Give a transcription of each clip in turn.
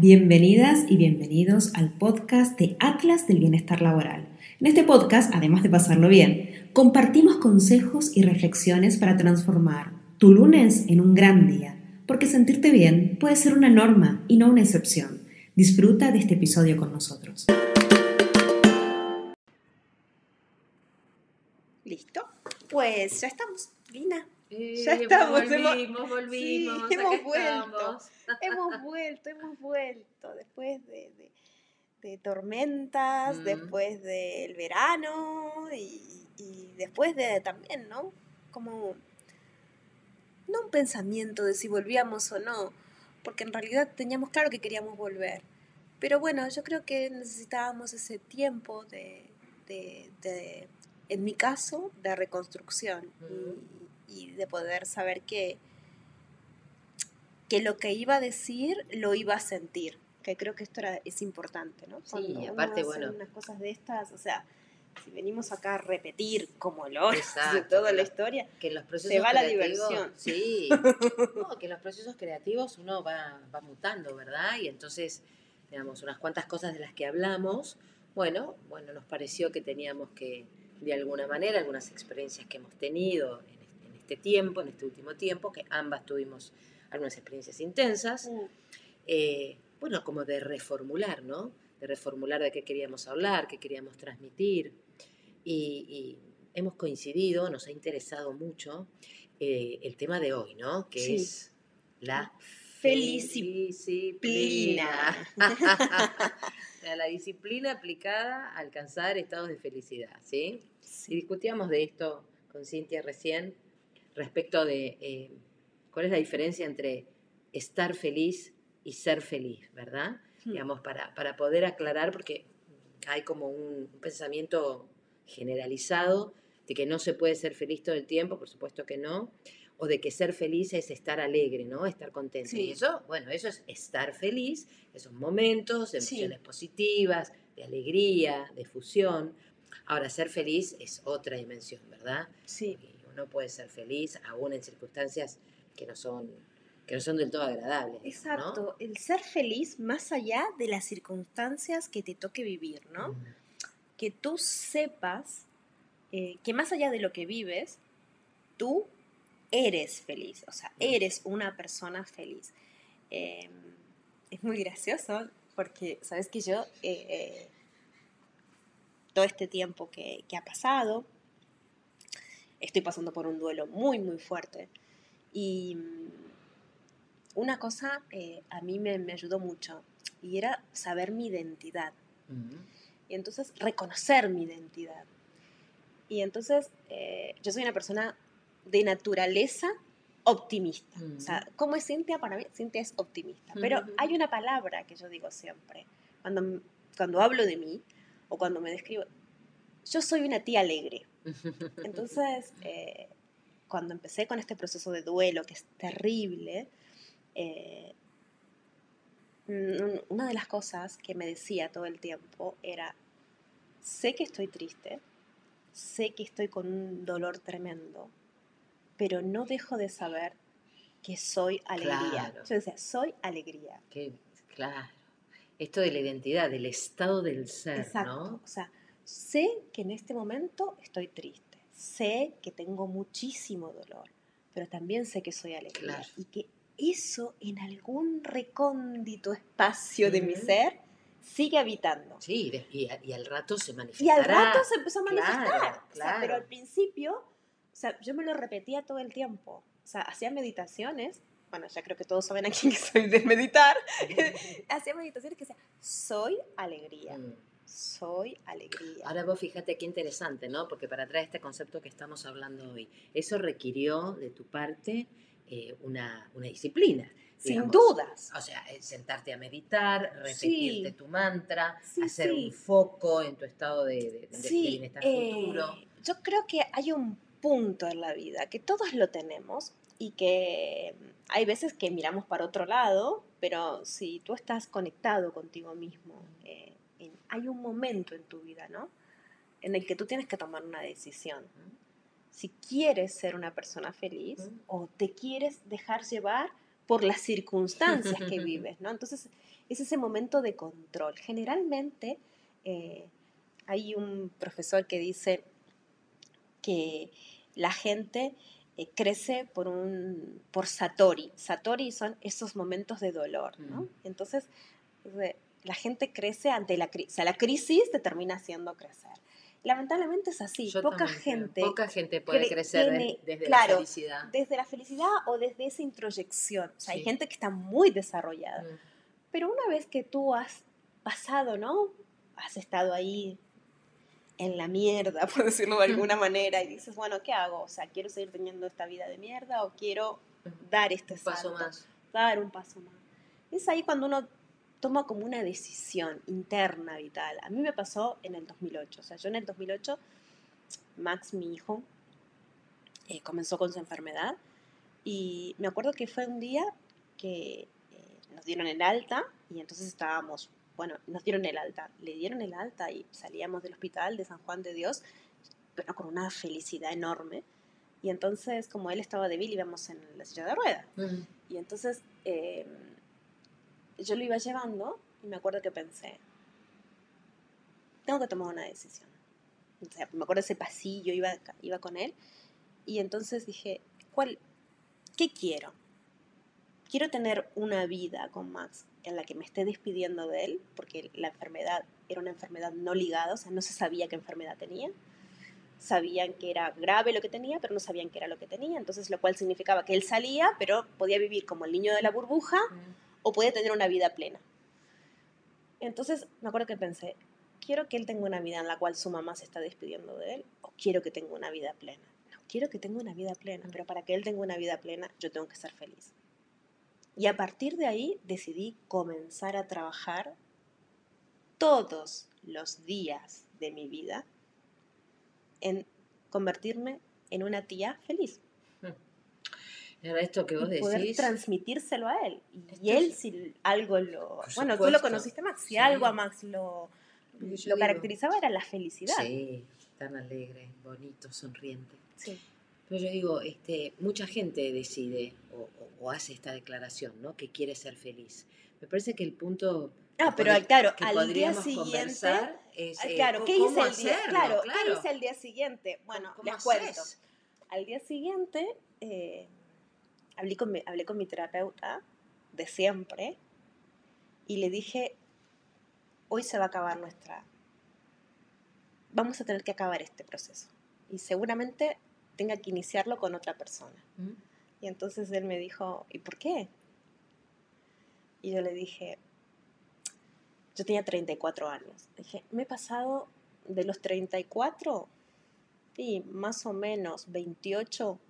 bienvenidas y bienvenidos al podcast de Atlas del Bienestar Laboral. En este podcast, además de pasarlo bien, compartimos consejos y reflexiones para transformar tu lunes en un gran día, porque sentirte bien puede ser una norma y no una excepción. Disfruta de este episodio con nosotros. ¿Listo? Pues ya estamos, Lina. Eh, Ya estamos, hemos- volvimos, volvimos, Sí, hemos vuelto. hemos vuelto, hemos vuelto. Después de, de- de tormentas, Mm. después del verano y, y después de también, ¿no? Como, no un pensamiento de si volvíamos o no, porque en realidad teníamos claro que queríamos volver. Pero bueno, yo creo que necesitábamos ese tiempo de, de- en mi caso, de reconstrucción y, y de poder saber que, que lo que iba a decir lo iba a sentir. Que creo que esto era, es importante, ¿no? Sí, Cuando y uno aparte, hace bueno. unas cosas de estas, o sea, si venimos acá a repetir como lo de toda la historia, Que en los procesos Se va la diversión. Sí. No, que en los procesos creativos uno va, va mutando, ¿verdad? Y entonces, digamos, unas cuantas cosas de las que hablamos, bueno, bueno, nos pareció que teníamos que, de alguna manera, algunas experiencias que hemos tenido en este, tiempo, en este último tiempo, que ambas tuvimos algunas experiencias intensas, eh, bueno, como de reformular, ¿no? De reformular de qué queríamos hablar, qué queríamos transmitir. Y, y hemos coincidido, nos ha interesado mucho eh, el tema de hoy, ¿no? Que Sí. es la Felicipilina. disciplina. la disciplina aplicada a alcanzar estados de felicidad, ¿sí? Y discutíamos de esto con Cintia recién respecto de eh, cuál es la diferencia entre estar feliz y ser feliz, ¿verdad? Hmm. Digamos, para, para poder aclarar, porque hay como un, un pensamiento generalizado de que no se puede ser feliz todo el tiempo, por supuesto que no, o de que ser feliz es estar alegre, ¿no? Estar contento. Sí. Y eso, bueno, eso es estar feliz, esos momentos, Sí. emociones positivas, de alegría, de fusión. Ahora, ser feliz es otra dimensión, ¿verdad? Sí, Y uno puede ser feliz aún en circunstancias que no son, que no son del todo agradables. ¿no? exacto. El ser feliz más allá de las circunstancias que te toque vivir, ¿no? Que tú sepas eh, que más allá de lo que vives, tú eres feliz, o sea, eres una persona feliz. Eh, es muy gracioso porque, sabes que yo, eh, eh, todo este tiempo que, que ha pasado, estoy pasando por un duelo muy, muy fuerte. Y mm, una cosa eh, a mí me, me ayudó mucho y era saber mi identidad y entonces reconocer mi identidad. Y entonces eh, yo soy una persona de naturaleza optimista. O sea, ¿cómo es Cintia? Para mí, Cintia es optimista. Pero hay una palabra que yo digo siempre, cuando, cuando hablo de mí o cuando me describo, yo soy una tía alegre. Entonces, eh, cuando empecé con este proceso de duelo, que es terrible, eh, una de las cosas que me decía todo el tiempo era, sé que estoy triste, sé que estoy con un dolor tremendo, pero no dejo de saber que soy alegría. Claro. Yo decía, soy alegría. Qué- claro. Esto de la identidad, del estado del ser, Exacto. ¿no? O sea, sé que en este momento estoy triste, sé que tengo muchísimo dolor, pero también sé que soy alegría Claro. y que eso en algún recóndito espacio de mi ser sigue habitando. Sí, y, a- y al rato se Y manifestará. al rato se empezó a Claro, manifestar. O sea, claro. pero al principio, o sea, yo me lo repetía todo el tiempo. O sea, hacía meditaciones. Bueno, ya creo que todos saben aquí que soy de meditar. hacía meditaciones que decía, soy alegría, Mm. Soy alegría. Ahora vos fíjate qué interesante, ¿no? Porque para traer este concepto que estamos hablando hoy, eso requirió de tu parte eh, una, una disciplina. Sin dudas. O sea, eh, sentarte a meditar, repetirte Sí. tu mantra, Sí, hacer sí. un foco en tu estado de, de- bienestar eh, futuro. yo creo que hay un punto en la vida que todos lo tenemos y que hay veces que miramos para otro lado, pero si tú estás conectado contigo mismo, eh, hay un momento en tu vida, ¿no? En el que tú tienes que tomar una decisión. Si quieres ser una persona feliz o te quieres dejar llevar por las circunstancias que vives, ¿no? Entonces, es ese momento de control. Generalmente, eh, hay un profesor que dice que la gente eh, crece por un por satori. Satori son esos momentos de dolor, ¿no? Mm. Entonces, la gente crece ante la crisis. O sea, la crisis te termina haciendo crecer. Lamentablemente es así. Yo Poca gente Poca gente puede cre- crecer tiene- desde claro, la felicidad. desde la felicidad o desde esa introyección. O sea, hay gente que está muy desarrollada. Mm. Pero una vez que tú has pasado, ¿no? Has estado ahí en la mierda, por decirlo de alguna manera, y dices, bueno, ¿qué hago? O sea, ¿quiero seguir teniendo esta vida de mierda o quiero dar este Un paso salto? más. Dar un paso más. Es ahí cuando uno toma como una decisión interna, vital. A mí me pasó en el 2008. O sea, yo en el 2008, Max, mi hijo, eh, comenzó con su enfermedad y me acuerdo que fue un día que eh, nos dieron el alta y entonces estábamos, bueno, nos dieron el alta, le dieron el alta y salíamos del hospital de San Juan de Dios, pero con una felicidad enorme. Y entonces, como él estaba débil, íbamos en la silla de ruedas. Mm. Y entonces eh, yo lo iba llevando y me acuerdo que pensé, tengo que tomar una decisión. O sea, me acuerdo ese pasillo, iba, iba con él. Y entonces dije, ¿cuál, ¿qué quiero? Quiero tener una vida con Max en la que me esté despidiendo de él, porque la enfermedad era una enfermedad no ligada, o sea, no se sabía qué enfermedad tenía. Sabían que era grave lo que tenía, pero no sabían qué era lo que tenía. Entonces, lo cual significaba que él salía, pero podía vivir como el niño de la burbuja Mm. O podía tener una vida plena. Entonces, me acuerdo que pensé, ¿quiero que él tenga una vida en la cual su mamá se está despidiendo de él? ¿O quiero que tenga una vida plena? No, quiero que tenga una vida plena, pero para que él tenga una vida plena, yo tengo que ser feliz. Y a partir de ahí decidí comenzar a trabajar todos los días de mi vida en convertirme en una tía feliz. Esto que vos y poder decís. transmitírselo a él. Y Esto él, si algo lo... Bueno, tú lo conociste, Max. Si Sí. algo a Max lo, lo digo- caracterizaba era la felicidad. Sí, tan alegre, bonito, sonriente. Sí. Pero yo digo, este, mucha gente decide o, o- o hace esta declaración, ¿no? Que quiere ser feliz. Me parece que el punto Ah, pero pod- claro, que al día siguiente... es ah, eh, claro, ¿qué hice el día? Claro, claro. ¿qué hice el día siguiente? Bueno, ¿Cómo les cuento. Al día siguiente eh, hablé, con mi, hablé con mi terapeuta de siempre y le dije, hoy se va a acabar nuestra... Vamos a tener que acabar este proceso. Y seguramente tenga que iniciarlo con otra persona. ¿Mm? Y entonces él me dijo, ¿y por qué? Y yo le dije, yo tenía 34 años. Dije, me he pasado de los 34 y más o menos 28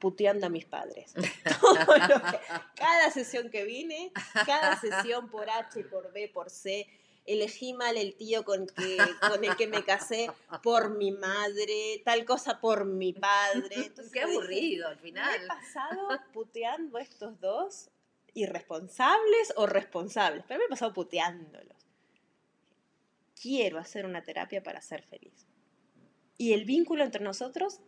puteando a mis padres. Que- cada sesión que vine, cada sesión por H, por B, por C, elegí mal el tío con, que, con el que me casé por mi madre, tal cosa por mi padre. Entonces Qué aburrido al me he final. pasado puteando a estos dos irresponsables o responsables, pero me he pasado puteándolos. Quiero hacer una terapia para ser feliz. Y el vínculo entre nosotros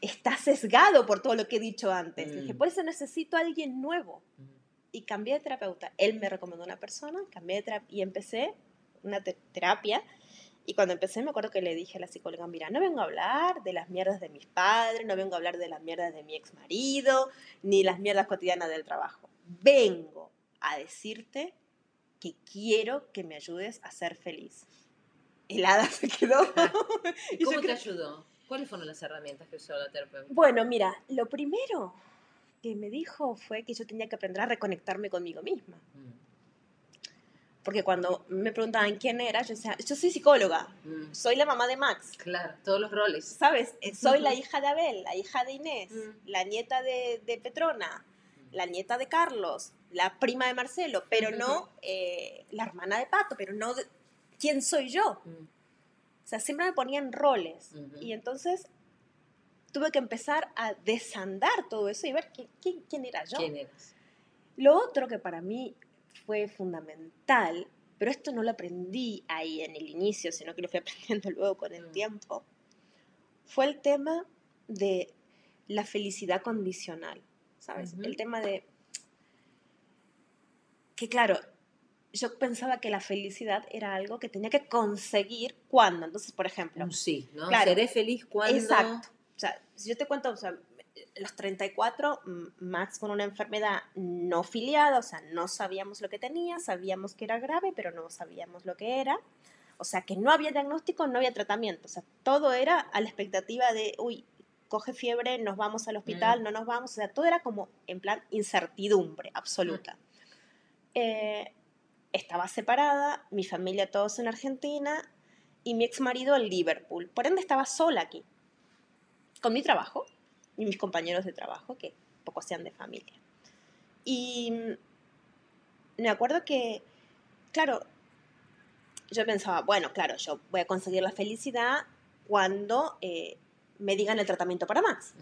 está sesgado por todo lo que he dicho antes. Mm. Dije, por eso necesito a alguien nuevo. Mm. Y cambié de terapeuta. Él me recomendó una persona, cambié de y empecé una te- terapia. Y cuando empecé me acuerdo que le dije a la psicóloga, mira, no vengo a hablar de las mierdas de mis padres, no vengo a hablar de las mierdas de mi ex marido, ni las mierdas cotidianas del trabajo. Vengo a decirte que quiero que me ayudes a ser feliz. Helada se quedó. ¿Y Y yo cómo te creo- ayudó? ¿Cuáles fueron las herramientas que usó la terapeuta? Bueno, mira, lo primero que me dijo fue que yo tenía que aprender a reconectarme conmigo misma. Mm. Porque cuando me preguntaban quién era, yo decía, yo soy psicóloga, Mm. soy la mamá de Max, Claro, todos los roles. ¿sabes? Eh, Soy la hija de Abel, la hija de Inés, Mm. la nieta de, de Petrona, la nieta de Carlos, la prima de Marcelo, pero no eh, la hermana de Pato, pero no de- quién soy yo. O sea, siempre me ponían roles. Y entonces tuve que empezar a desandar todo eso y ver qui- qui- quién era yo. ¿Quién eras? Lo otro que para mí fue fundamental, pero esto no lo aprendí ahí en el inicio, sino que lo fui aprendiendo luego con el Mm. tiempo, fue el tema de la felicidad condicional, ¿sabes? El tema de, que claro, yo pensaba que la felicidad era algo que tenía que conseguir cuando. Entonces, por ejemplo. Un sí, ¿no? Claro. Seré feliz cuando. Exacto. O sea, si yo te cuento, o sea, los 34, mm, Max con una enfermedad no filiada, o sea, no sabíamos lo que tenía, sabíamos que era grave, pero no sabíamos lo que era. O sea, que no había diagnóstico, no había tratamiento. O sea, todo era a la expectativa de, uy, coge fiebre, nos vamos al hospital, Mm. no nos vamos. O sea, todo era como en plan incertidumbre absoluta. Eh, estaba separada, mi familia todos en Argentina y mi ex marido en Liverpool. Por ende, estaba sola aquí, con mi trabajo y mis compañeros de trabajo, que poco sean de familia. Y mm, me acuerdo que, claro, yo pensaba, bueno, claro, yo voy a conseguir la felicidad cuando eh, me digan el tratamiento para Max.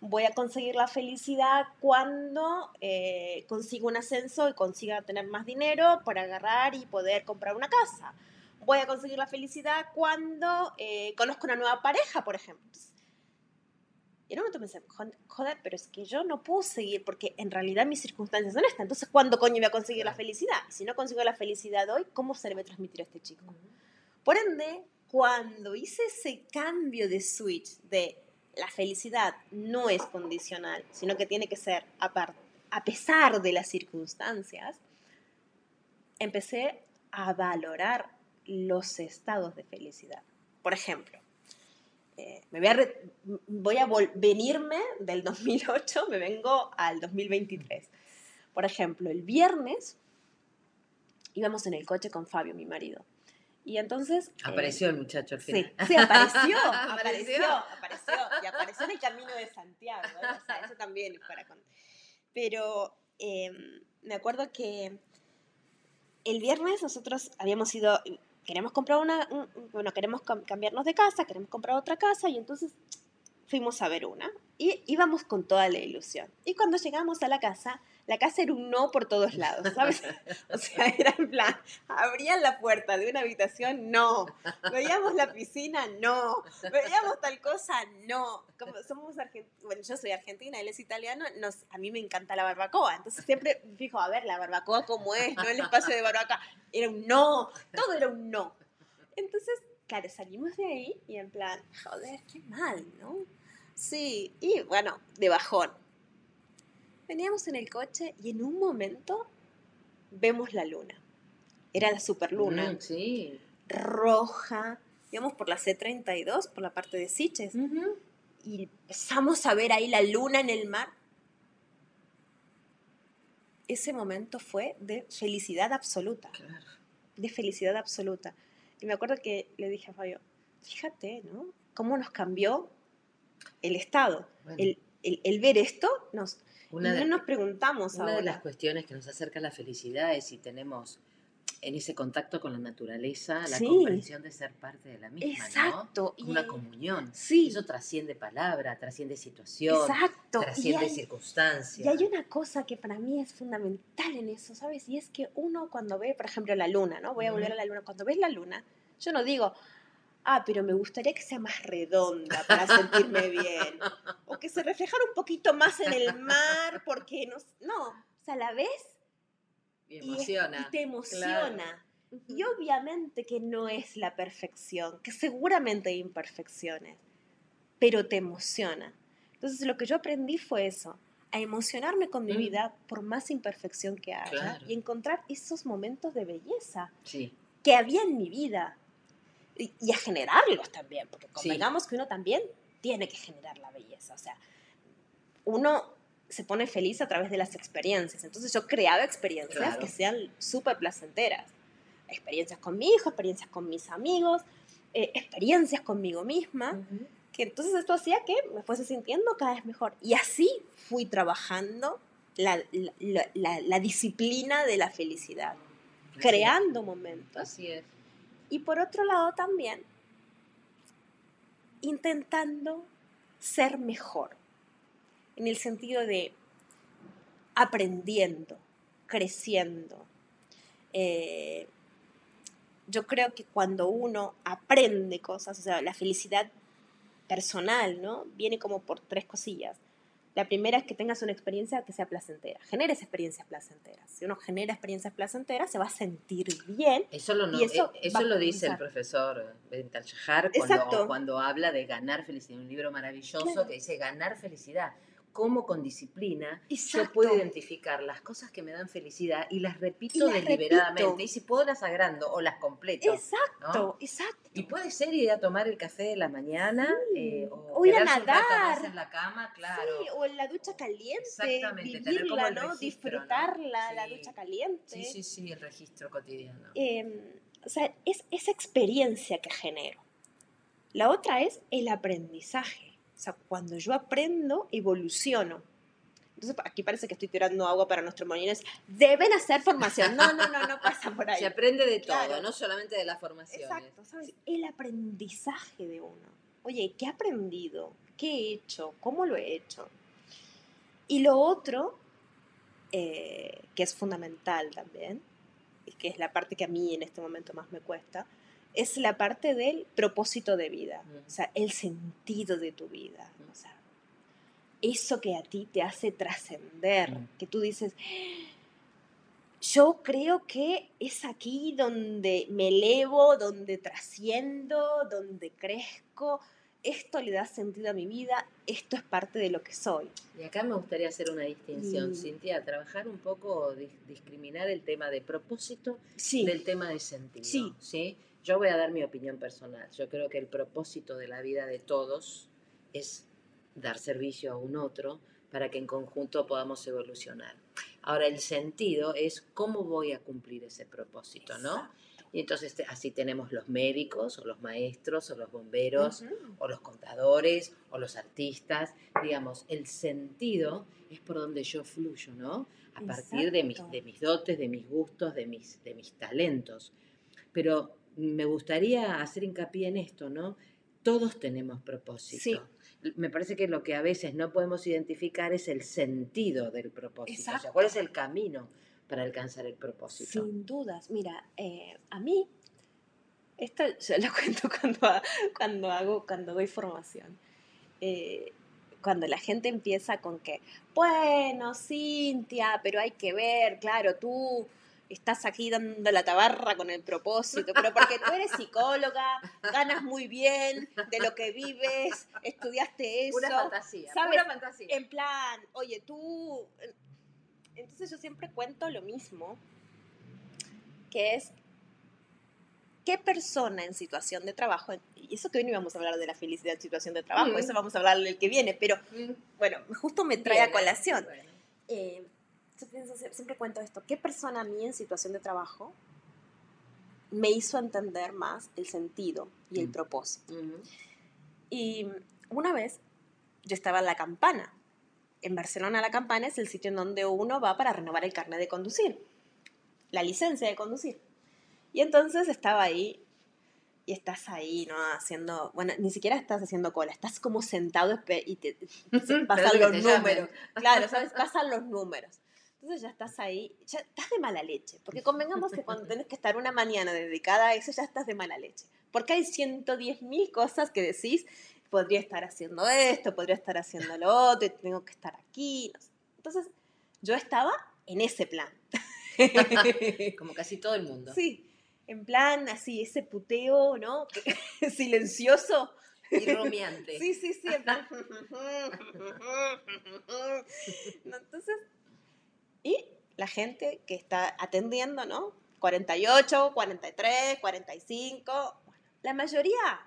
Voy a conseguir la felicidad cuando eh, consiga un ascenso y consiga tener más dinero para agarrar y poder comprar una casa. Voy a conseguir la felicidad cuando eh, conozco una nueva pareja, por ejemplo. Y en un momento pensé, "Jod- joder, pero es que yo no puedo seguir porque en realidad mis circunstancias son estas. Entonces, ¿cuándo coño voy a conseguir la felicidad? Si no consigo la felicidad hoy, ¿cómo se le va a transmitir a este chico? Por ende, cuando hice ese cambio de switch de la felicidad no es condicional, sino que tiene que ser a, a pesar de las circunstancias, empecé a valorar los estados de felicidad. Por ejemplo, eh, me voy a, voy a venirme del 2008, me vengo al 2023. Por ejemplo, el viernes íbamos en el coche con Fabio, mi marido. Y entonces... eh, Apareció el muchacho al Sí, final. sí, apareció, Apareció. apareció, apareció, y apareció en el camino de Santiago, ¿eh? o sea, eso también es para contar. Pero eh, me acuerdo que el viernes nosotros habíamos ido, queremos comprar una, un- bueno, queremos cam- cambiarnos de casa, queremos comprar otra casa, y entonces fuimos a ver una, y íbamos con toda la ilusión. Y cuando llegamos a la casa, la casa era un no por todos lados, ¿sabes? O sea, era en plan, abrían la puerta de una habitación, no. Veíamos la piscina, no. Veíamos tal cosa, no. Como somos argentinos, bueno, yo soy argentina, él es italiano, nos, a mí me encanta la barbacoa. Entonces siempre fijo, a ver, la barbacoa cómo es, no el espacio de barbacoa. Era un no, todo era un no. Entonces, claro, salimos de ahí y en plan, joder, qué mal, ¿no? Sí, y bueno, de bajón. Veníamos en el coche y en un momento vemos la luna. Era la superluna, Mm, sí. roja. Íbamos por la C32, por la parte de Siches, y empezamos a ver ahí la luna en el mar. Ese momento fue de felicidad absoluta, Claro. de felicidad absoluta. Y me acuerdo que le dije a Fabio, fíjate, ¿no? Cómo nos cambió el estado. Bueno, El, el- el ver esto, nos, una de, no nos preguntamos una de ahora. las cuestiones que nos acerca a la felicidad es si tenemos en ese contacto con la naturaleza la Sí. comprensión de ser parte de la misma, Exacto. ¿no? y- Una comunión. Sí, Eso trasciende palabra, trasciende situación, exacto. Y trasciende hay, circunstancia. y hay una cosa que para mí es fundamental en eso, ¿sabes? Y es que uno cuando ve, por ejemplo, la luna, ¿no? Voy a volver a la luna. Cuando ves la luna, yo no digo, ah, pero me gustaría que sea más redonda para sentirme bien. Reflejara un poquito más en el mar, porque no. No, o sea, la ves Y y, es- emociona. y te emociona. claro. Y obviamente que no es la perfección, que seguramente hay imperfecciones, pero te emociona. Entonces lo que yo aprendí fue eso, a emocionarme con mi Mm. vida por más imperfección que haya Claro. y encontrar esos momentos de belleza Sí, que había en mi vida y, y a generarlos también, porque Sí. convengamos que uno también tiene que generar la belleza, o sea, uno se pone feliz a través de las experiencias, entonces yo creaba experiencias Claro. que sean súper placenteras, experiencias con mi hijo, experiencias con mis amigos, eh, experiencias conmigo misma, que entonces esto hacía que me fuese sintiendo cada vez mejor. Y así fui trabajando la, la- la- la- la disciplina de la felicidad, Así creando es. momentos. Así es. Y por otro lado también, intentando ser mejor, en el sentido de aprendiendo, creciendo. Eh, yo creo que cuando uno aprende cosas, o sea, la felicidad personal, ¿no? Viene como por tres cosillas. La primera es que tengas una experiencia que sea placentera. Generes experiencias placenteras. Si uno genera experiencias placenteras, se va a sentir bien. Eso lo, no- eso eh, eso lo dice el profesor Bental Shahar Exacto. cuando, cuando habla de ganar felicidad. Un libro maravilloso Claro. que dice ganar felicidad. Cómo con disciplina yo puedo identificar las cosas que me dan felicidad y las repito las deliberadamente. repito. Y si puedo las agrando o las completo. Exacto, ¿no? exacto. Y puede ser ir a tomar el café de la mañana Sí. eh, O ir a nadar. más en la cama, claro. Sí, o en la ducha caliente, Exactamente, tener como vivirla, el ¿no? registro, ¿no? Disfrutarla, la ducha caliente. Sí, sí, sí, el registro cotidiano. Eh, o sea, es esa experiencia que genero. La otra es el aprendizaje. O sea, cuando yo aprendo, evoluciono. Entonces, aquí parece que estoy tirando agua para nuestros molines. Deben hacer formación. No, no, no, no pasa por ahí. Se aprende de todo, Claro. no solamente de las formaciones. Exacto, ¿sabes? El aprendizaje de uno. Oye, ¿qué he aprendido? ¿Qué he hecho? ¿Cómo lo he hecho? Y lo otro, eh, que es fundamental también, y que es la parte que a mí en este momento más me cuesta, es la parte del propósito de vida, o sea, el sentido de tu vida, o sea, eso que a ti te hace trascender, que tú dices, yo creo que es aquí donde me elevo, donde trasciendo, donde crezco, esto le da sentido a mi vida, esto es parte de lo que soy. Y acá me gustaría hacer una distinción, Mm. Cintia, trabajar un poco, dis- discriminar el tema de propósito Sí, del tema de sentido. Sí. ¿sí? Yo voy a dar mi opinión personal. Yo creo que el propósito de la vida de todos es dar servicio a un otro para que en conjunto podamos evolucionar. Ahora, el sentido es cómo voy a cumplir ese propósito, ¿no? Y entonces así tenemos los médicos, o los maestros, o los bomberos, Ujú. o los contadores, o los artistas. Digamos, el sentido es por donde yo fluyo, ¿no? A partir de mis, de mis dotes, de mis gustos, de mis, de mis talentos. Pero me gustaría hacer hincapié en esto, ¿no? Todos tenemos propósito. Sí. Me parece que lo que a veces no podemos identificar es el sentido del propósito. O sea, Exacto. ¿cuál es el camino para alcanzar el propósito? Sin dudas. Mira, eh, a mí, esto yo lo cuento cuando, cuando hago, cuando doy formación. Eh, cuando la gente empieza con que, bueno, Cintia, pero hay que ver, claro, tú estás aquí dando la tabarra con el propósito, pero porque tú eres psicóloga, ganas muy bien de lo que vives, estudiaste eso. Pura fantasía, ¿sabes? pura fantasía. En plan, oye, tú... Entonces yo siempre cuento lo mismo, que es, ¿qué persona en situación de trabajo, y eso que hoy no íbamos a hablar de la felicidad en situación de trabajo, Mm. eso vamos a hablar el que viene, pero Mm, bueno, justo me trae a colación. bueno. Eh, siempre cuento esto, ¿qué persona a mí en situación de trabajo me hizo entender más el sentido y el Mm. propósito? Ujú. Y una vez yo estaba en La Campana. En Barcelona La Campana es el sitio en donde uno va para renovar el carnet de conducir, la licencia de conducir. Y entonces estaba ahí y estás ahí, ¿no? Haciendo, bueno, ni siquiera estás haciendo cola, estás como sentado y te, pasan los números. Claro, ¿sabes? Pasan los números. Entonces ya estás ahí, ya estás de mala leche, porque convengamos que cuando tienes que estar una mañana dedicada a eso, ya estás de mala leche. Porque hay 110 mil cosas que decís, podría estar haciendo esto, podría estar haciendo lo otro, tengo que estar aquí. no sé. Entonces yo estaba en ese plan. Como casi todo el mundo. Sí, en plan así, ese puteo, ¿no? Silencioso. Y rumiante. Sí, sí, sí, en plan. Entonces, y la gente que está atendiendo, ¿no? 48, 43, 45, bueno, la mayoría,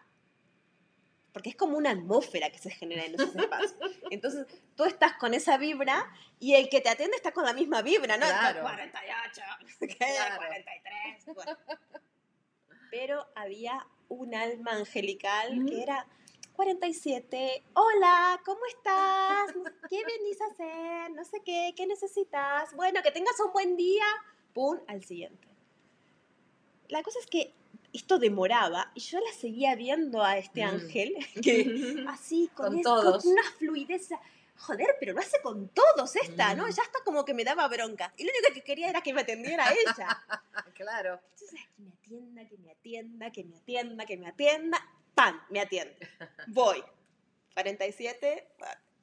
porque es como una atmósfera que se genera en esos espacios. Entonces, tú estás con esa vibra y el que te atiende está con la misma vibra, ¿no? Claro. 48, no sé qué, Claro. 43. bueno. Pero había un alma angelical Mm. que era 47. Hola, ¿cómo estás? ¿Qué venís a hacer? No sé qué, ¿qué necesitas? Bueno, que tengas un buen día. Pum, al siguiente. La cosa es que esto demoraba y yo la seguía viendo a este Mm. ángel que así con, Con es- todos. con una fluidez. Joder, pero lo hace con todos esta, ¿no? Mm. Ya hasta como que me daba bronca. Y lo único que quería era que me atendiera a ella. Claro. Entonces, que me atienda, que me atienda, que me atienda, que me atienda. ¡Pam! Me atiende. Voy. 47.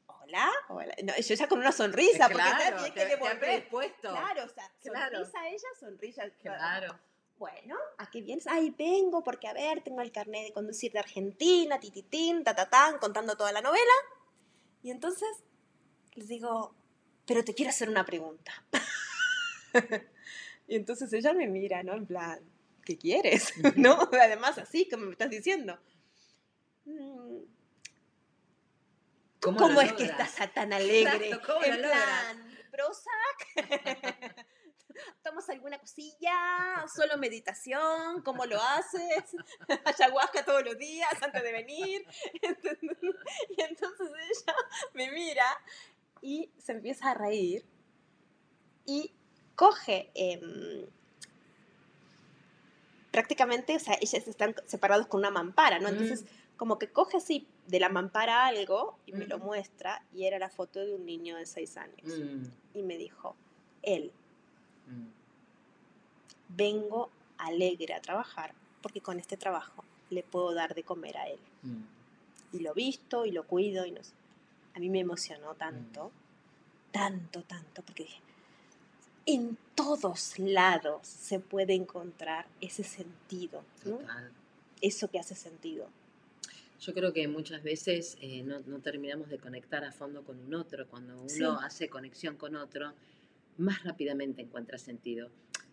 Hola, hola. no, yo ya con una sonrisa, porque claro, también te, que devolver. Claro, o sea, Claro. sonrisa ella, sonrisa. Claro. Bueno, ¿a qué vienes? Ay, vengo porque, a ver, tengo el carnet de conducir de Argentina, tititín, tatatán, contando toda la novela. Y entonces les digo, pero te quiero hacer una pregunta. y entonces ella me mira, ¿no? En plan, ¿qué quieres? ¿No? Además, así, como me estás diciendo. "Mm, ¿Cómo, lo es que estás tan alegre? Exacto, ¿cómo lo en logras? plan, Prozac. ¿Tomas alguna cosilla? ¿Solo meditación? ¿Cómo lo haces? ¿Ayahuasca todos los días antes de venir? Y entonces ella me mira y se empieza a reír y coge em, prácticamente, o sea, ellas están separados con una mampara, ¿no? Entonces, como que coge así de la mampara algo y me lo muestra y era la foto de un niño de seis años. Mm, Y me dijo, él, mm. vengo alegre a trabajar porque con este trabajo le puedo dar de comer a él. Mm. Y lo visto y lo cuido y no sé. A mí me emocionó tanto, tanto, tanto, porque dije, en todos lados se puede encontrar ese sentido, ¿no? Total. Eso que hace sentido. Yo creo que muchas veces eh, no, no terminamos de conectar a fondo con un otro. Cuando uno Sí. hace conexión con otro, más rápidamente encuentra sentido.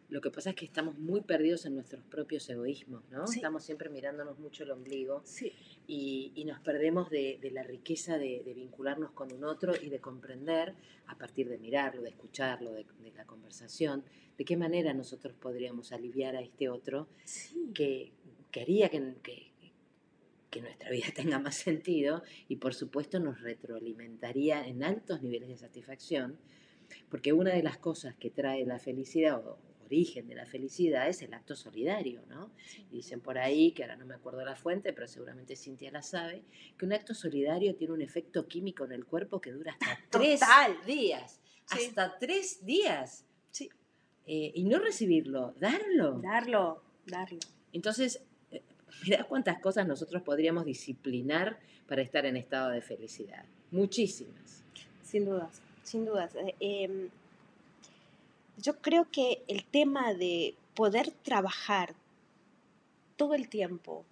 Lo que pasa es que estamos muy perdidos en nuestros propios egoísmos, ¿no? Sí. Estamos siempre mirándonos mucho el ombligo Sí. y, y nos perdemos de, de la riqueza de, de vincularnos con un otro y de comprender, a partir de mirarlo, de escucharlo, de, de la conversación, de qué manera nosotros podríamos aliviar a este otro Sí. que, que haría que, que- que nuestra vida tenga más sentido y por supuesto nos retroalimentaría en altos niveles de satisfacción, porque una de las cosas que trae la felicidad o origen de la felicidad es el acto solidario, ¿no? Y dicen por ahí, que ahora no me acuerdo la fuente, pero seguramente Cintia la sabe, que un acto solidario tiene un efecto químico en el cuerpo que dura hasta tres Total. días. Sí. Hasta tres días. Sí. Eh, y no recibirlo, darlo. Darlo, darlo. Entonces, mirá cuántas cosas nosotros podríamos disciplinar para estar en estado de felicidad. Muchísimas. Sin dudas, sin dudas. Eh, em, yo creo que el tema de poder trabajar todo el tiempo,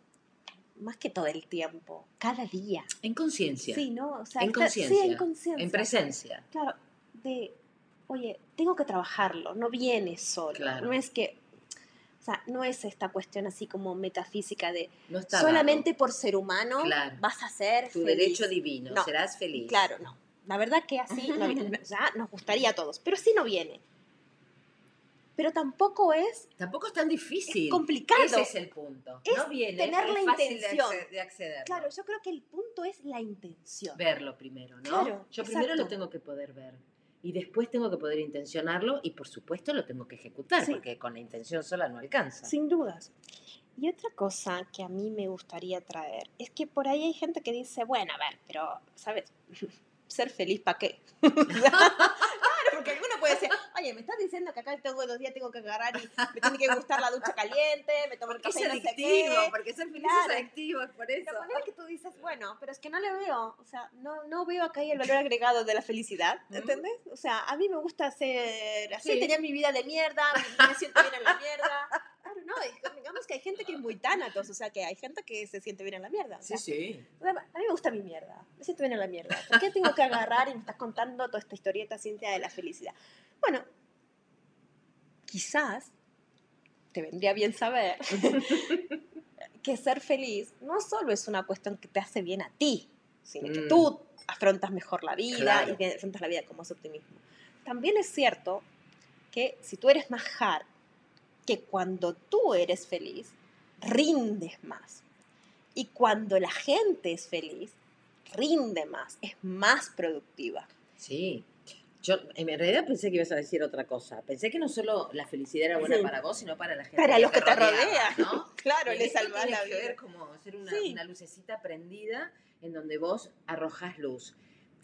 más que todo el tiempo, cada día. En conciencia, Sí, ¿no? O sea, En estar- Sí, conciencia, en conciencia. en presencia. Claro, de, oye, tengo que trabajarlo, no viene solo. Claro. No es que, o sea, no es esta cuestión así como metafísica de No está solamente por ser humano Claro. vas a ser tu feliz. derecho divino, No. serás feliz. Claro, no. La verdad que así no viene. ya nos gustaría a todos, pero sí no viene. Pero tampoco es Tampoco es tan difícil. complicado. Ese es el punto. Es no viene, tener es la fácil intención. de acceder. Claro, yo creo que el punto es la intención. Verlo primero, ¿no? Claro, Yo primero lo tengo que poder ver. Y después tengo que poder intencionarlo y por supuesto lo tengo que ejecutar, Sí. porque con la intención sola no alcanza. Sin dudas. Y otra cosa que a mí me gustaría traer es que por ahí hay gente que dice, bueno, a ver, pero, ¿sabes? Ser feliz para qué? puede decir, oye, me estás diciendo que acá tengo dos días, tengo que agarrar y me tiene que gustar la ducha caliente, me tomo el Porque es café y no sé adictivo, porque ser feliz Claro. es adictivo, es por eso. la manera que tú dices, bueno, pero es que no le veo, o sea, no, no veo acá el valor agregado de la felicidad. ¿entendés? O sea, a mí me gusta hacer así, Sí. tener mi vida de mierda, me siento bien en la mierda. No, digamos que hay gente que es muy tánatos, o sea, que hay gente que se siente bien en la mierda. sí. sea, a mí me gusta mi mierda, me siento bien en la mierda. ¿Por qué tengo que agarrar y me estás contando toda esta historieta de la felicidad? Bueno, quizás te vendría bien saber que ser feliz no solo es una cuestión que te hace bien a ti, sino que Mm. tú afrontas mejor la vida Claro. y afrontas la vida con más optimismo. También es cierto que si tú eres más hard, que cuando tú eres feliz, rindes más. Y cuando la gente es feliz, rinde más, es más productiva. Sí. Yo en realidad pensé que ibas a decir otra cosa. Pensé que no solo la felicidad era buena Sí. para vos, sino para la gente Para los que te rodean, ¿no? Claro, le tiene la que vida. ver como ser una, Sí. una lucecita prendida en donde vos arrojás luz.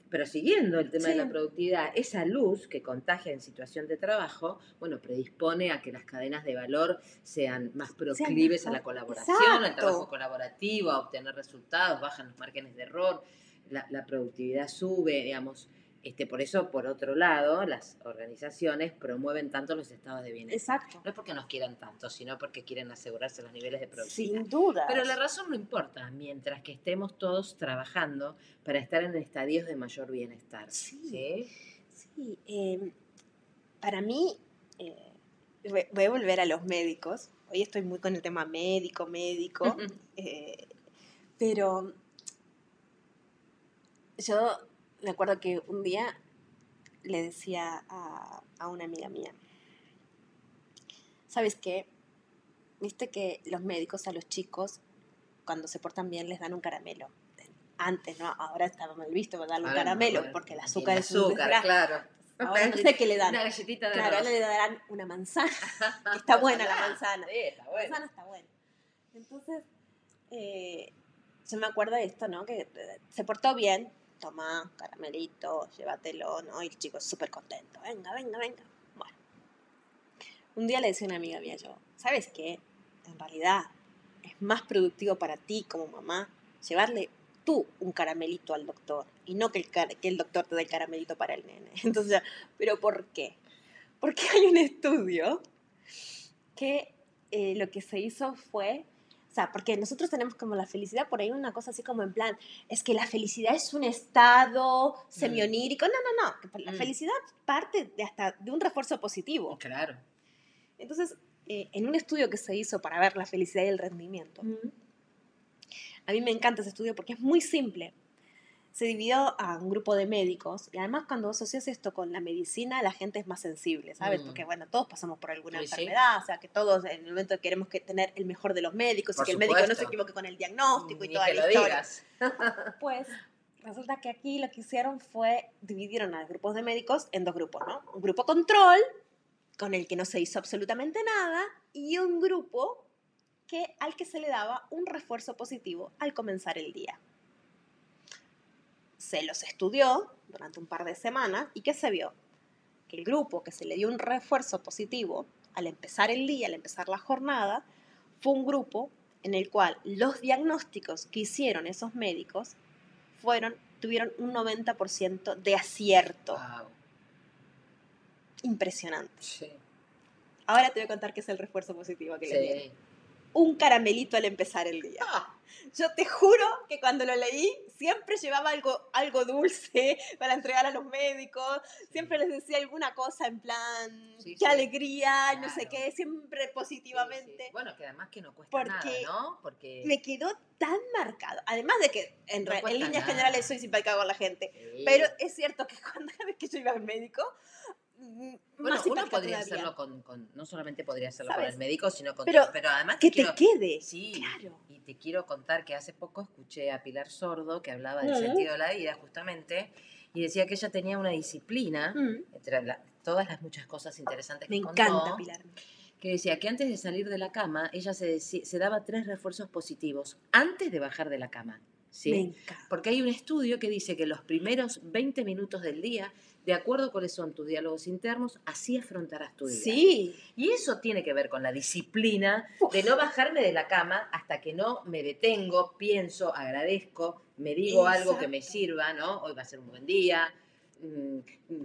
Pero siguiendo el tema de la productividad, esa luz que contagia en situación de trabajo, bueno, predispone a que las cadenas de valor sean más proclives a la colaboración, al trabajo colaborativo, a obtener resultados, bajan los márgenes de error, la, la productividad sube, digamos. Este, por eso, por otro lado, las organizaciones promueven tanto los estados de bienestar. Exacto. No es porque nos quieran tanto, sino porque quieren asegurarse los niveles de productividad. Sin duda. Pero la razón no importa, mientras que estemos todos trabajando para estar en estadios de mayor bienestar. Sí. ¿sí? Sí, eh, para mí, eh, voy voy a volver a los médicos. Hoy estoy muy con el tema médico, médico. eh, pero yo me acuerdo que un día le decía a, a una amiga mía, ¿sabes qué? Viste que los médicos a los chicos, cuando se portan bien, les dan un caramelo. Antes, ¿no? Ahora estaba mal visto darle un Ahora caramelo, porque el tiene azúcar es un azúcar, desgracia. claro. Ahora no sé qué le dan. Una galletita de Claro, arroz. ahora le darán una manzana. que está buena la manzana. Sí, está La bueno. manzana está buena. Entonces, eh, yo me acuerdo de esto, ¿no? Que eh, se portó bien, toma caramelito, llévatelo, ¿no? Y el chico súper contento, venga, venga, venga. Bueno, un día le decía una amiga mía yo, ¿sabes qué? En realidad es más productivo para ti como mamá llevarle tú un caramelito al doctor y no que el, que el doctor te dé el caramelito para el nene. Entonces, ¿pero por qué? Porque hay un estudio que eh, lo que se hizo fue, o sea, porque nosotros tenemos como la felicidad por ahí una cosa así como en plan, es que la felicidad es un estado semionírico. No, no, no, que la Mm. felicidad parte de hasta de un refuerzo positivo. Claro. Entonces, eh, en un estudio que se hizo para ver la felicidad y el rendimiento, a mí me encanta ese estudio porque es muy simple. Se dividió a un grupo de médicos y además cuando asocias esto con la medicina, la gente es más sensible, ¿sabes? Mm. Porque, bueno, todos pasamos por alguna Sí, sí. enfermedad, o sea, que todos en el momento queremos que tener el mejor de los médicos Por y que el médico no se equivoque con el diagnóstico y toda que la lo historia. digas. Pues resulta que aquí lo que hicieron fue dividieron a los grupos de médicos en dos grupos, ¿no? Un grupo control, con el que no se hizo absolutamente nada, y un grupo que, al que se le daba un refuerzo positivo al comenzar el día. Se los estudió durante un par de semanas y ¿qué se vio? Que el grupo que se le dio un refuerzo positivo al empezar el día, al empezar la jornada, fue un grupo en el cual los diagnósticos que hicieron esos médicos fueron, tuvieron un 90% de acierto. Wow. Impresionante. Sí. Ahora te voy a contar qué es el refuerzo positivo que le dieron. Un caramelito al empezar el día. Ah, Yo te juro que cuando lo leí siempre llevaba algo, algo dulce para entregar a los médicos, siempre les decía alguna cosa en plan, Sí, qué sí. alegría, no sé Claro. qué, siempre positivamente. sí. Bueno, que además que no cuesta Porque nada, ¿no? Porque. Me quedó tan marcado. Además de que en, No en líneas nada. generales soy simpática con la gente. Pero es cierto que cuando vez que yo iba al médico, Bueno, más uno podría todavía. hacerlo con, con- no solamente podría hacerlo con el médico, sino con Pero todo. Pero además Que te te quiero, quede. Sí, Claro. y te quiero contar que hace poco escuché a Pilar Sordo que hablaba del sentido de la vida justamente y decía que ella tenía una disciplina, Mm, entre la- todas las muchas cosas interesantes que Me contó, encanta, Pilar. que decía que antes de salir de la cama ella se, se daba tres refuerzos positivos antes de bajar de la cama. ¿sí? Me encanta. Porque hay un estudio que dice que los primeros 20 minutos del día, de acuerdo a cuáles son tus diálogos internos, así afrontarás tu día. Sí. Y eso tiene que ver con la disciplina de no bajarme de la cama hasta que no me detengo, pienso, agradezco, me digo algo que me sirva, ¿no? Hoy va a ser un buen día, mm,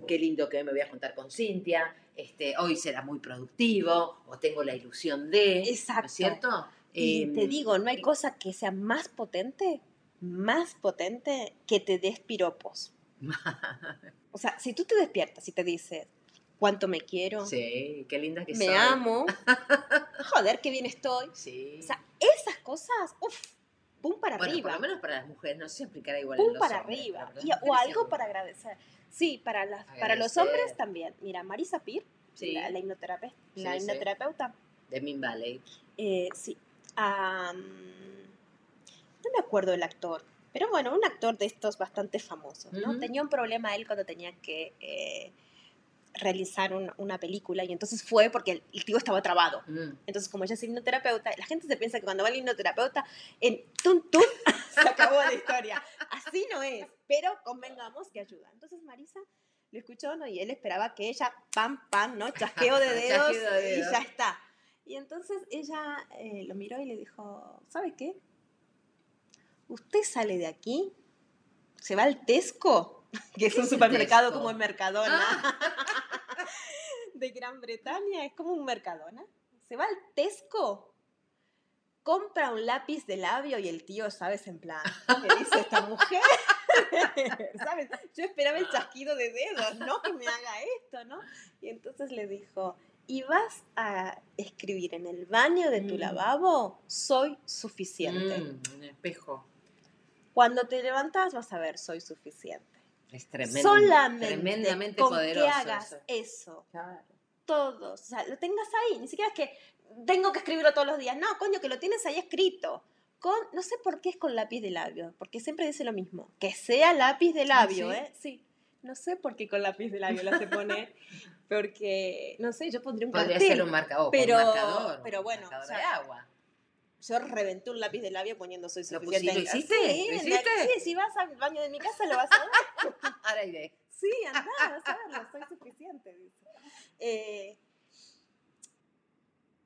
qué lindo que me voy a juntar con Cintia, este, hoy será muy productivo, o tengo la ilusión de, ¿no Exacto. es cierto? Y Em, te digo, no hay cosa que sea más potente, más potente que te des piropos. O sea, si tú te despiertas y te dices, ¿cuánto me quiero? sí, qué linda que me soy. amo. Joder, qué bien estoy. Sí. O sea, esas cosas, uff, pum para bueno, arriba. por lo menos para las mujeres, no sé si aplicará igual en pum los para hombres, arriba. Y- o algo seguro. para agradecer. Sí, para, las, para los hombres también. Mira, Marisa Pir, Sí, la, la hipnoterape- Sí, la hipnoterapeuta, de Min Valley. eh, sí. no me acuerdo el actor, pero bueno, un actor de estos bastante famosos, ¿no? Tenía un problema él cuando tenía que eh, realizar un- una película y entonces fue porque el, el tío estaba trabado. Mm. Entonces, como ella es hipnoterapeuta, la gente se piensa que cuando va al hipnoterapeuta, en tun tun, se acabó la historia. Así no es, pero convengamos que ayuda. Entonces, Marisa lo escuchó, ¿no? Y él esperaba que ella, pam, pam, ¿no? Chasqueo de dedos, Chasqueo de y ya está. Y entonces ella eh, lo miró y le dijo, ¿sabe qué? Usted sale de aquí, se va al Tesco que es un supermercado como el Mercadona Ah. de Gran Bretaña, es como un Mercadona. Se va al Tesco, compra un lápiz de labio y el tío, ¿sabes? En plan, ¿qué dice esta mujer? ¿Sabes? Yo esperaba el chasquido de dedos, ¿no? Que me haga esto, ¿no? Y entonces le dijo, ¿y vas a escribir en el baño de tu Mm. lavabo? Soy suficiente. Mm, un espejo. Cuando te levantas vas a ver, soy suficiente. Es tremendo. Solamente tremendamente con poderoso. que hagas eso. eso Claro. todos, o sea, lo tengas ahí, ni siquiera es que tengo que escribirlo todos los días, no, coño, que lo tienes ahí escrito. Con, no sé por qué es con lápiz de labio, porque siempre dice lo mismo, que sea lápiz de labio, ¿sí? ¿eh? Sí, no sé por qué con lápiz de labio lo hace poner, porque, no sé, yo pondría un Podría cartel. ser un marcador. pero- un marcador. pero bueno, marcador o sea, de agua. Yo reventé un lápiz de labio poniendo soy ¿Lo suficiente. lo en- hiciste? Sí, ¿Lo la- hiciste? sí, si vas al baño de mi casa lo vas a ver. Ahora iré. Sí, andá, vas a verlo, soy suficiente. Eh,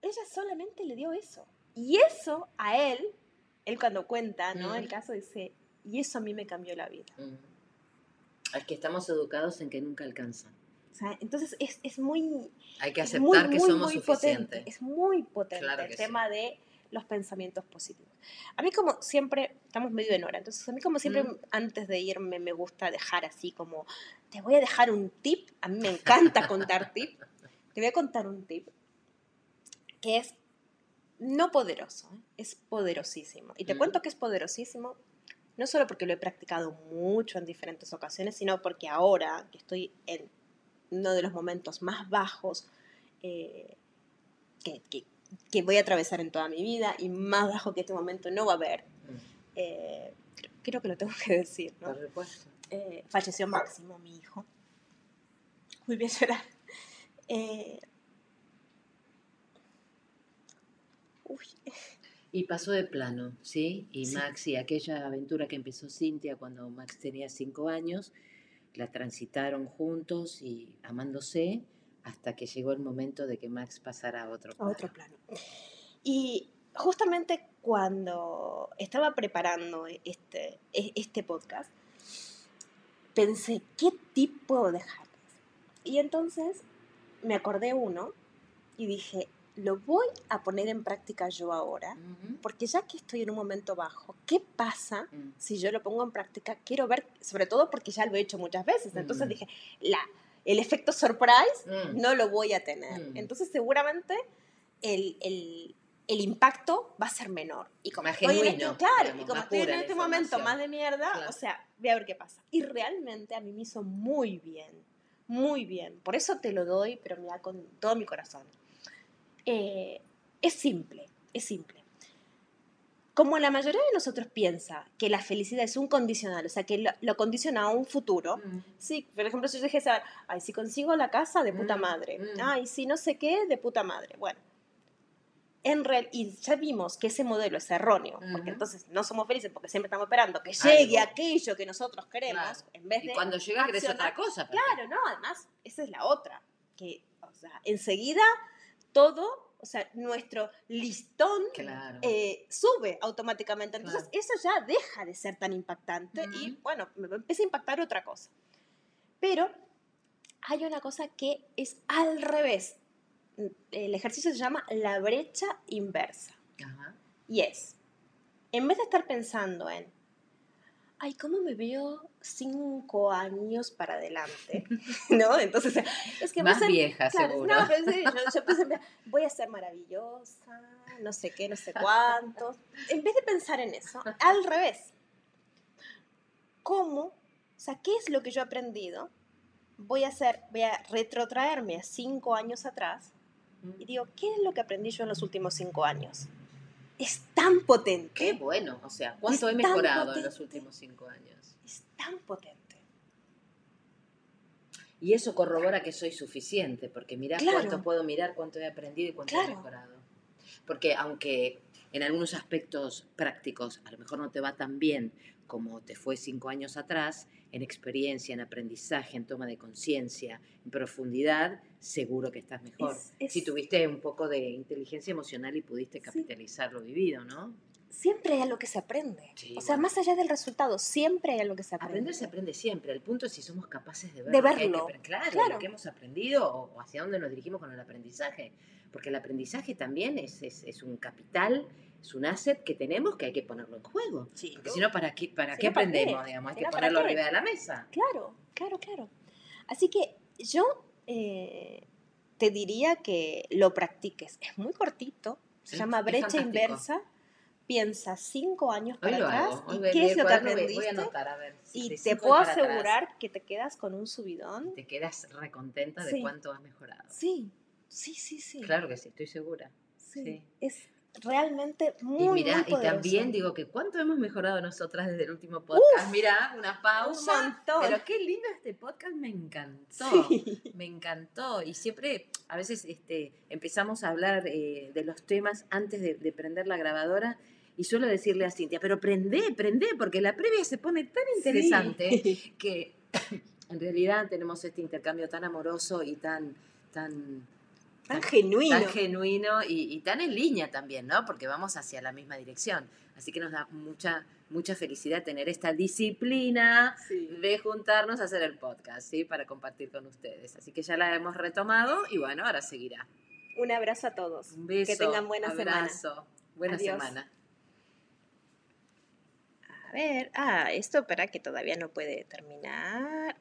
ella solamente le dio eso. Y eso a él, él cuando cuenta, ¿no? Mm. El caso dice, y eso a mí me cambió la vida. Mm. Es que estamos educados en que nunca alcanza. O sea, entonces es, es muy, Hay que aceptar muy, que muy, somos suficientes. Es muy potente Claro el tema de los pensamientos positivos. A mí como siempre, estamos medio en hora, entonces a mí como siempre Mm. antes de irme me gusta dejar así como, te voy a dejar un tip, a mí me encanta contar tip, te voy a contar un tip que es no poderoso, ¿eh? es poderosísimo. Y te Mm. cuento que es poderosísimo no solo porque lo he practicado mucho en diferentes ocasiones, sino porque ahora que estoy en uno de los momentos más bajos eh, que, que- que voy a atravesar en toda mi vida y más bajo que este momento no va a haber. Mm, eh, creo, que lo tengo que decir, ¿no? Por supuesto. Eh, falleció Máximo, mi hijo. Voy a llorar. Eh, uy, Y pasó de plano, ¿sí? Y Sí. Max y aquella aventura que empezó Cintia cuando Max tenía cinco años, la transitaron juntos y amándose hasta que llegó el momento de que Max pasara a otro a plano. otro plano. Y justamente cuando estaba preparando este, e- este podcast, pensé, ¿qué tip puedo dejarles? Y entonces me acordé uno y dije, lo voy a poner en práctica yo ahora, porque ya que estoy en un momento bajo, ¿qué pasa Mm. si yo lo pongo en práctica? Quiero ver, sobre todo porque ya lo he hecho muchas veces, entonces Mm. dije, la, el efecto surprise Mm. no lo voy a tener. Mm. Entonces seguramente el, el- el impacto va a ser menor. Y como Más estoy en genuino, este, claro, digamos, y como estoy en la este momento más de mierda, Claro. o sea, voy a ver qué pasa. Y realmente a mí me hizo muy bien, muy bien. Por eso te lo doy, pero mira, con todo mi corazón. Eh, es simple, es simple. Como la mayoría de nosotros piensa que la felicidad es un condicional, o sea, que lo, lo condiciona a un futuro, Mm. Sí, por ejemplo, si yo dijese, ay, si consigo la casa, de puta Mm, madre. mm. Ay, si no sé qué, de puta madre. Bueno, en real, y ya vimos que ese modelo es erróneo, porque entonces no somos felices porque siempre estamos esperando que llegue Algo. aquello que nosotros queremos, Claro. en vez de... Y cuando llega accionar- otra cosa. Claro, no, además, esa es la otra, que, o sea, enseguida todo, o sea, nuestro listón Claro. eh, sube automáticamente. Entonces, Claro. eso ya deja de ser tan impactante y, bueno, me empieza a impactar otra cosa. Pero hay una cosa que es al revés. El ejercicio se llama la brecha inversa. Y es, en vez de estar pensando en, ay, ¿cómo me veo cinco años para adelante? ¿No? Entonces, es que a Más ser- vieja, Claro, seguro. no, pero sí, yo, yo pensé, voy a ser maravillosa, no sé qué, no sé cuántos. En vez de pensar en eso, al revés. ¿Cómo? O sea, ¿qué es lo que yo he aprendido? Voy a hacer, voy a retrotraerme a cinco años atrás y digo, ¿qué es lo que aprendí yo en los últimos cinco años? Es tan potente. Qué bueno, o sea, ¿cuánto he mejorado en los últimos cinco años? Es tan potente. Y eso corrobora que soy suficiente, porque mirá Claro. cuánto puedo mirar, cuánto he aprendido y cuánto he mejorado. Porque aunque en algunos aspectos prácticos a lo mejor no te va tan bien como te fue cinco años atrás, en experiencia, en aprendizaje, en toma de conciencia, en profundidad, seguro que estás mejor. Es- es- Si tuviste un poco de inteligencia emocional y pudiste Sí. capitalizar lo vivido, ¿no? Siempre hay algo que se aprende. Sí, o sea, bueno. más allá del resultado, siempre hay algo que se aprende. Aprender se aprende siempre. El punto es si somos capaces de ver De que verlo. que claro, Claro. lo que hemos aprendido o, hacia dónde nos dirigimos con el aprendizaje. Porque el aprendizaje también es, es, es un capital, es un asset que tenemos que hay que ponerlo en juego. Sí, Porque si no, ¿para qué, para Si qué no, ¿para qué? aprendemos? Digamos? Hay Si que no, ¿para ponerlo arriba de la mesa. Claro, claro, claro. Así que yo eh, te diría que lo practiques. Es muy cortito, se Sí, llama brecha fantástico. inversa. Piensa cinco años para atrás y qué es lo que aprendiste. Y te puedo asegurar que te quedas con un subidón. Te quedas recontenta de cuánto has mejorado. Sí, sí, sí, sí. Claro que sí, estoy segura. sí. Es realmente muy, Y mira, muy y también digo que cuánto hemos mejorado nosotras desde el último podcast. mira, una un pausa. montón. Pero qué lindo este podcast, me encantó. Sí. Me encantó. Y siempre, a veces este, empezamos a hablar eh, de los temas antes de, de prender la grabadora. Y suelo decirle a Cintia, pero prende, prende, porque la previa se pone tan interesante Sí. que en realidad tenemos este intercambio tan amoroso y tan, tan, Tan genuino. tan genuino y, y tan en línea también, ¿no? Porque vamos hacia la misma dirección. Así que nos da mucha, mucha felicidad tener esta disciplina Sí. de juntarnos a hacer el podcast, ¿sí? Para compartir con ustedes. Así que ya la hemos retomado y bueno, ahora seguirá. Un abrazo a todos. Un beso. que tengan buena semana. abrazo. Buena Adiós. semana. A ver, ah, esto para que todavía no puede terminar.